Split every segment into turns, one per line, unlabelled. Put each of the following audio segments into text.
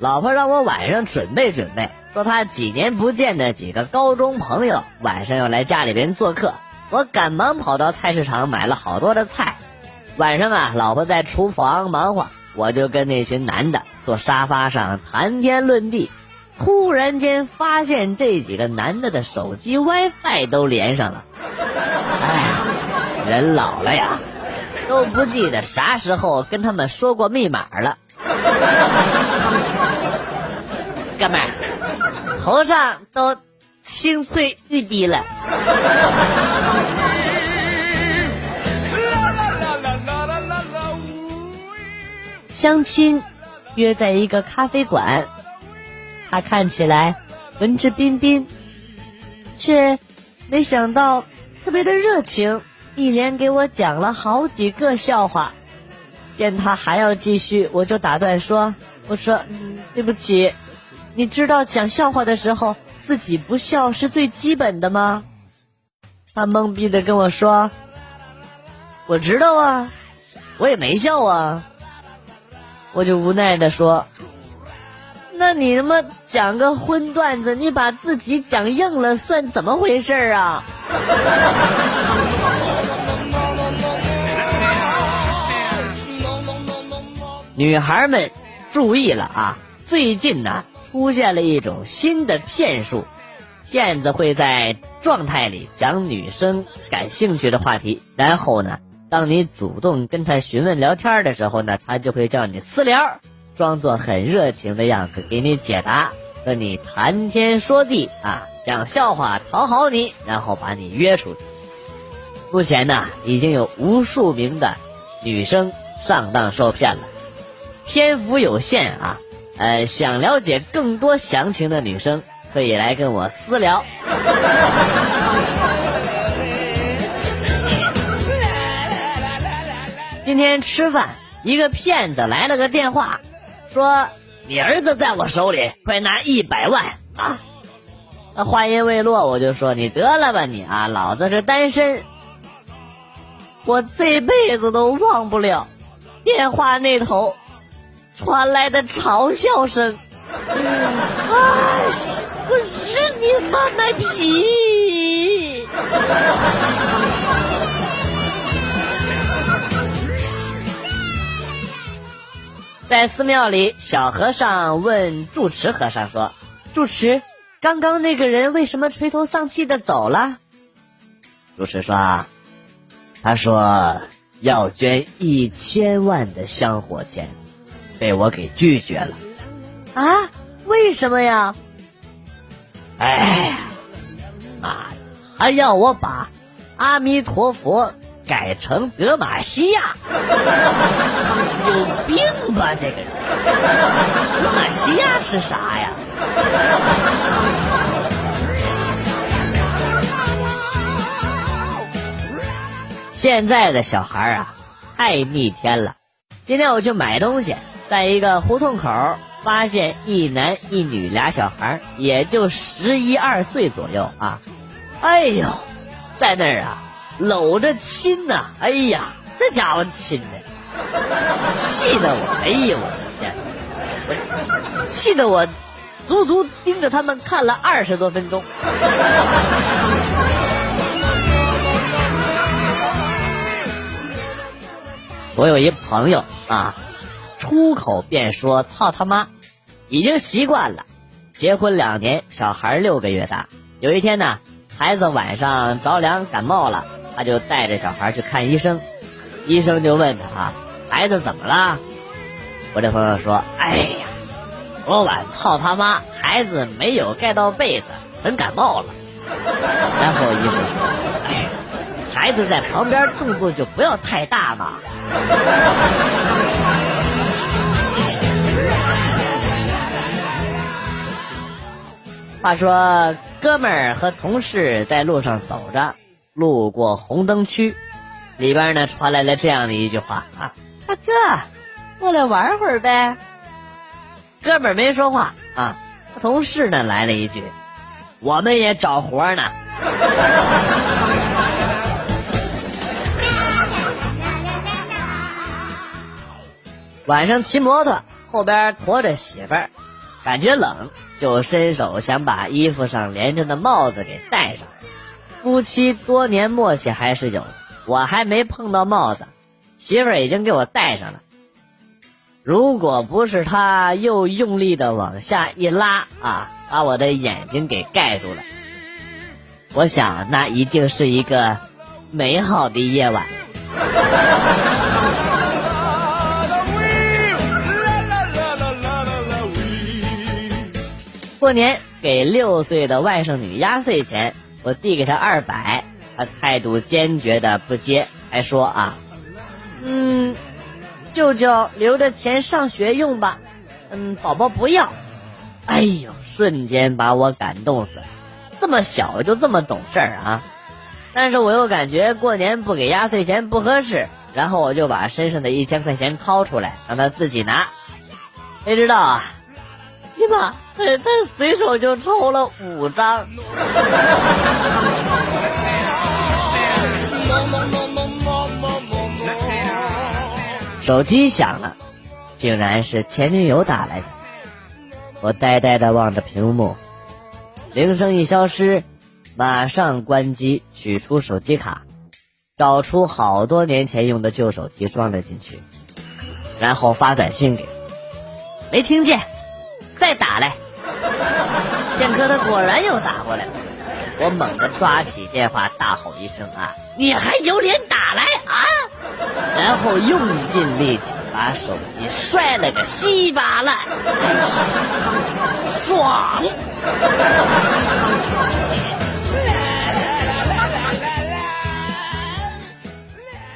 老
婆让我晚上准备准备，说她几年不见的几个高中朋友晚上要来家里边做客，我赶忙跑到菜市场买了好多的菜。晚上啊，老婆在厨房忙活，我就跟那群男的坐沙发上谈天论地。突然间发现这几个男的的手机 WiFi 都连上了。哎呀，人老了呀，都不记得啥时候跟他们说过密码了。哥们儿，头上都青翠欲滴了。相亲约在一个咖啡馆，他看起来文质彬彬，却没想到特别的热情，一连给我讲了好几个笑话。见他还要继续，我就打断说：“我说，嗯，对不起，你知道讲笑话的时候自己不笑是最基本的吗？”他懵逼的跟我说：“我知道啊，我也没笑啊。”我就无奈的说：“那你他妈讲个荤段子，你把自己讲硬了，算怎么回事啊？”女孩们注意了啊！最近呢，出现了一种新的骗术，骗子会在状态里讲女生感兴趣的话题，然后呢，当你主动跟他询问聊天的时候呢，他就会叫你私聊，装作很热情的样子给你解答，和你谈天说地啊，讲笑话讨好你，然后把你约出去。目前呢，已经有无数名的女生上当受骗了。篇幅有限啊，呃，想了解更多详情的女生可以来跟我私聊。今天吃饭，一个骗子来了个电话，说你儿子在我手里，快拿一百万啊！那话音未落，我就说你得了吧你啊，老子是单身，我这辈子都忘不了电话那头。传来的嘲笑声，啊！我日你妈卖批！在寺庙里，小和尚问住持和尚说：“住持，刚刚那个人为什么垂头丧气的走了？”住持说：“他说要捐一千万的香火钱。”被我给拒绝了，啊？为什么呀？哎，妈，还要我把阿弥陀佛改成德玛西亚？有病吧这个人？德玛西亚是啥呀？现在的小孩啊，太逆天了。今天我去买东西。在一个胡同口，发现一男一女俩小孩，也就十一二岁左右啊。哎呦，在那儿啊，搂着亲呐！哎呀，这家伙亲的，气得我，哎呦我的天，我气得我足足盯着他们看了二十多分钟。我有一朋友啊。出口便说“操他妈”，已经习惯了。结婚两年，小孩六个月大。有一天呢，孩子晚上着凉感冒了，他就带着小孩去看医生。医生就问他啊：“孩子怎么了？”我这朋友说：“哎呀，昨晚操他妈，孩子没有盖到被子，真感冒了。”然后医生说：“哎，孩子在旁边动作就不要太大嘛。”话说，哥们儿和同事在路上走着，路过红灯区，里边呢传来了这样的一句话啊：“大哥，过来玩会儿呗。哥们儿没说话啊，同事呢来了一句：“我们也找活呢。”晚上骑摩托，后边驮着媳妇儿，感觉冷，就伸手想把衣服上连着的帽子给戴上。夫妻多年默契还是有，我还没碰到帽子，媳妇儿已经给我戴上了。如果不是他又用力的往下一拉啊，把我的眼睛给盖住了，我想那一定是一个美好的夜晚。过年给六岁的外甥女压岁钱，我递给她二百，她态度坚决的不接，还说啊，嗯，舅舅留着钱上学用吧，嗯，宝宝不要。哎呦，瞬间把我感动死，这么小就这么懂事儿啊！但是我又感觉过年不给压岁钱不合适，然后我就把身上的一千块钱掏出来让他自己拿，谁知道啊？你妈！他他随手就抽了五张，手机响了，竟然是前女友打来的。我呆呆的望着屏幕，铃声一消失，马上关机，取出手机卡，找出好多年前用的旧手机装了进去，然后发短信给，没听见，再打来。片刻，他果然又打过来了。我猛地抓起电话，大吼一声：“啊，你还有脸打来啊！”然后用尽力气把手机摔了个稀巴烂，爽！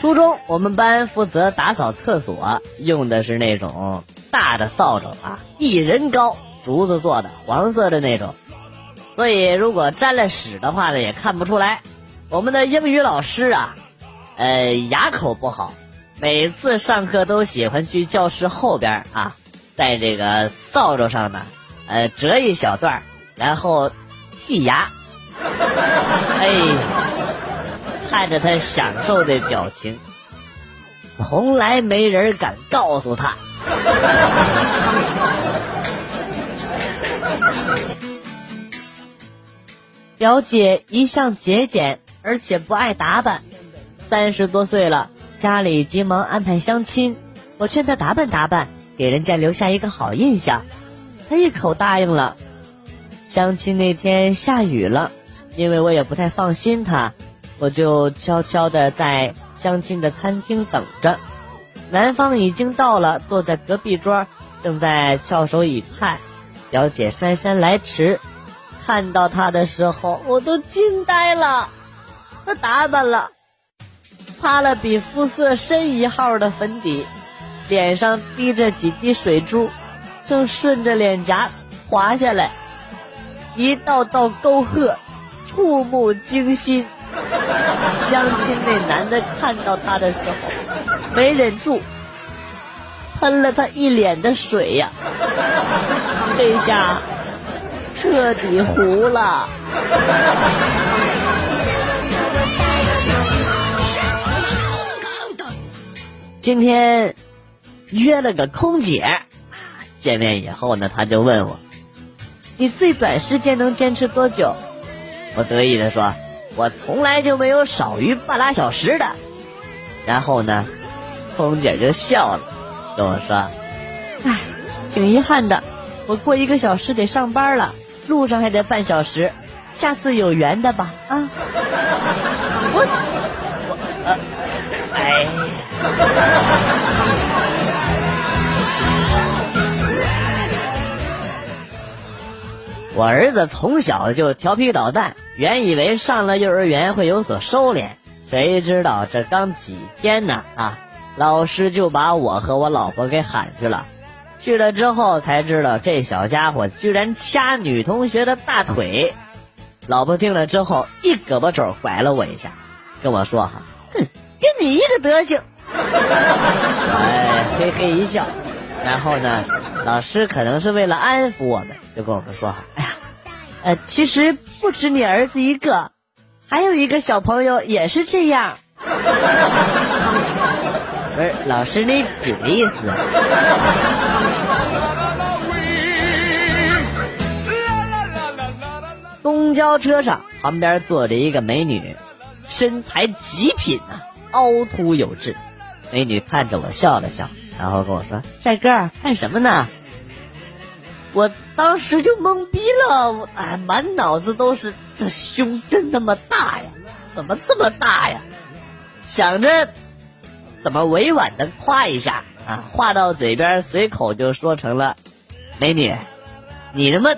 初中我们班负责打扫厕所，用的是那种大的扫帚啊，一人高。竹子做的，黄色的那种，所以如果沾了屎的话呢，也看不出来。我们的英语老师啊，呃，牙口不好，每次上课都喜欢去教室后边啊，在这个扫帚上呢，呃，折一小段，然后剔牙。哎，看着他享受的表情，从来没人敢告诉他。表姐一向节俭，而且不爱打扮。三十多岁了，家里急忙安排相亲，我劝她打扮打扮，给人家留下一个好印象。她一口答应了。相亲那天下雨了，因为我也不太放心她，我就悄悄的在相亲的餐厅等着。男方已经到了，坐在隔壁桌，正在翘首以盼。表姐姗姗来迟。看到他的时候，我都惊呆了。他打扮了，擦了比肤色深一号的粉底，脸上滴着几滴水珠，正顺着脸颊滑下来，一道道沟壑，触目惊心。相亲那男的看到他的时候，没忍住，喷了他一脸的水呀。这下。彻底糊了。今天约了个空姐，见面以后呢，他就问我：“你最短时间能坚持多久？”我得意的说：“我从来就没有少于半拉小时的。”然后呢，空姐就笑了，跟我说：“哎，挺遗憾的，我过一个小时得上班了。”路上还得半小时，下次有缘的吧啊！我我呃，哎，我儿子从小就调皮捣蛋，原以为上了幼儿园会有所收敛，谁知道这刚几天呢啊，老师就把我和我老婆给喊去了。去了之后才知道，这小家伙居然掐女同学的大腿。老婆听了之后，一胳膊肘拐了我一下，跟我说：“哈，哼，跟你一个德行。”哎，嘿嘿一笑。然后呢，老师可能是为了安抚我们，就跟我们说：“哎呀，呃，其实不止你儿子一个，还有一个小朋友也是这样。”不是老师，你几个意思？公交车上旁边坐着一个美女，身材极品呐，凹凸有致。美女看着我笑了笑，然后跟我说：“帅哥，看什么呢？”我当时就懵逼了，哎，满脑子都是这胸真那么大呀，怎么这么大呀？想着。怎么委婉的夸一下啊？话到嘴边，随口就说成了：“美女，你他妈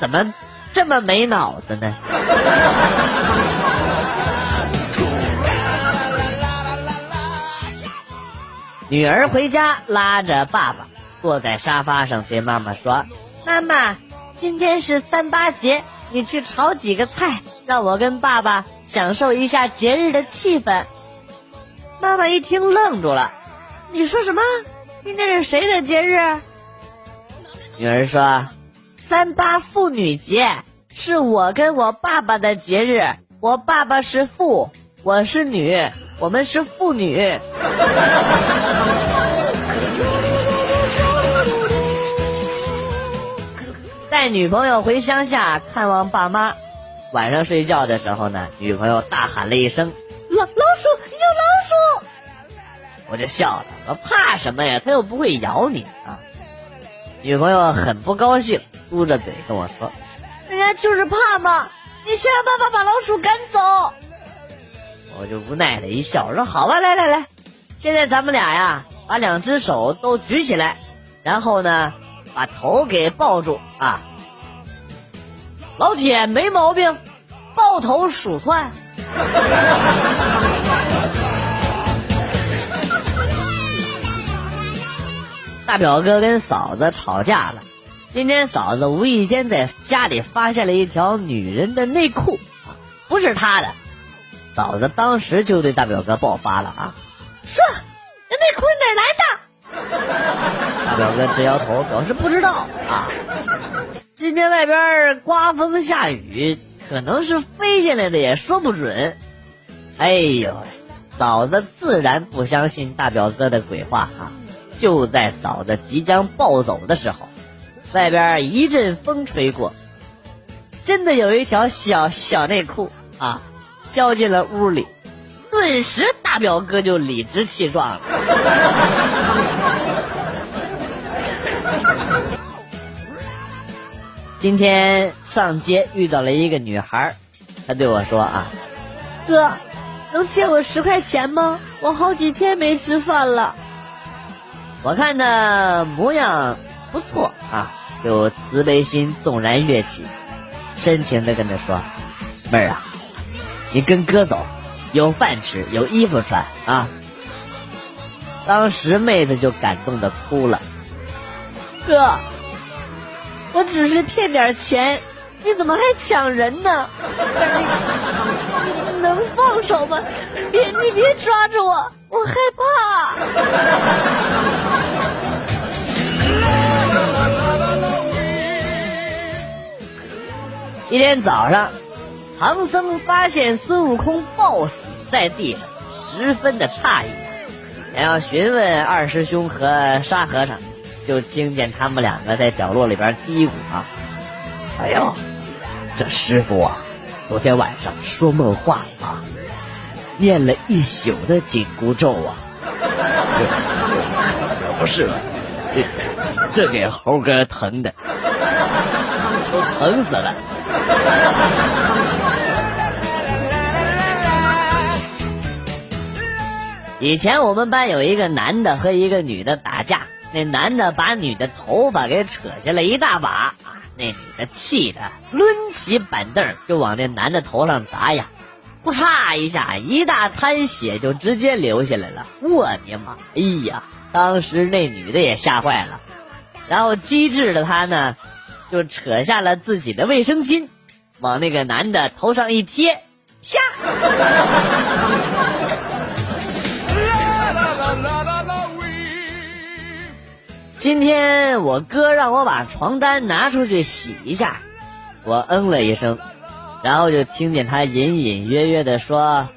怎么这么没脑子呢？” 女儿回家拉着爸爸坐在沙发上，对妈妈说：“妈妈，今天是三八节，你去炒几个菜，让我跟爸爸享受一下节日的气氛。”妈妈一听愣住了，你说什么？今天是谁的节日？女儿说：“三八妇女节是我跟我爸爸的节日。我爸爸是妇，我是女，我们是妇女。”带女朋友回乡下看望爸妈，晚上睡觉的时候呢，女朋友大喊了一声：“老老鼠！”我就笑了，我怕什么呀？他又不会咬你啊！女朋友很不高兴，嘟着嘴跟我说：“人家就是怕嘛，你想想办法把老鼠赶走。”我就无奈的一笑，我说：“好吧，来来来，现在咱们俩呀，把两只手都举起来，然后呢，把头给抱住啊。老铁没毛病，抱头鼠窜。” 大表哥跟嫂子吵架了，今天嫂子无意间在家里发现了一条女人的内裤，不是他的，嫂子当时就对大表哥爆发了啊，说这内裤哪来的？大表哥直摇头表示不知道啊。今天外边刮风下雨，可能是飞进来的也说不准。哎呦，嫂子自然不相信大表哥的鬼话啊。就在嫂子即将暴走的时候，外边一阵风吹过，真的有一条小小内裤啊，飘进了屋里，顿时大表哥就理直气壮了。今天上街遇到了一个女孩，她对我说啊：“哥，能借我十块钱吗？我好几天没吃饭了。”我看他模样不错啊，有慈悲心纵然跃起，深情的跟他说：“妹儿啊，你跟哥走，有饭吃，有衣服穿啊。”当时妹子就感动的哭了。哥，我只是骗点钱，你怎么还抢人呢？你能放手吗？别，你别抓着我，我害怕。一天早上，唐僧发现孙悟空暴死在地上，十分的诧异，想要询问二师兄和沙和尚，就听见他们两个在角落里边嘀咕啊：“哎呦，这师傅啊，昨天晚上说梦话啊，念了一宿的紧箍咒啊，不是了，这给猴哥疼的，都疼死了。” 以前我们班有一个男的和一个女的打架，那男的把女的头发给扯下来一大把，啊，那女的气的抡起板凳就往那男的头上砸呀，呼嚓一下，一大滩血就直接流下来了。我的妈！哎呀，当时那女的也吓坏了，然后机智的她呢，就扯下了自己的卫生巾。往那个男的头上一贴，啪！今天我哥让我把床单拿出去洗一下，我嗯了一声，然后就听见他隐隐约约的说：“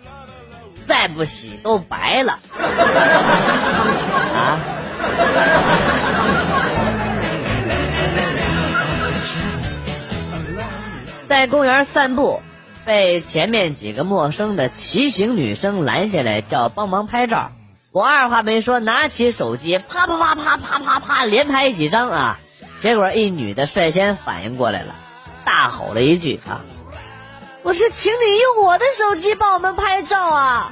再不洗都白了。”在公园散步，被前面几个陌生的骑行女生拦下来，叫帮忙拍照。我二话没说，拿起手机，啪啪啪啪啪啪啪连拍几张啊！结果一女的率先反应过来了，大吼了一句：“啊，我是请你用我的手机帮我们拍照啊！”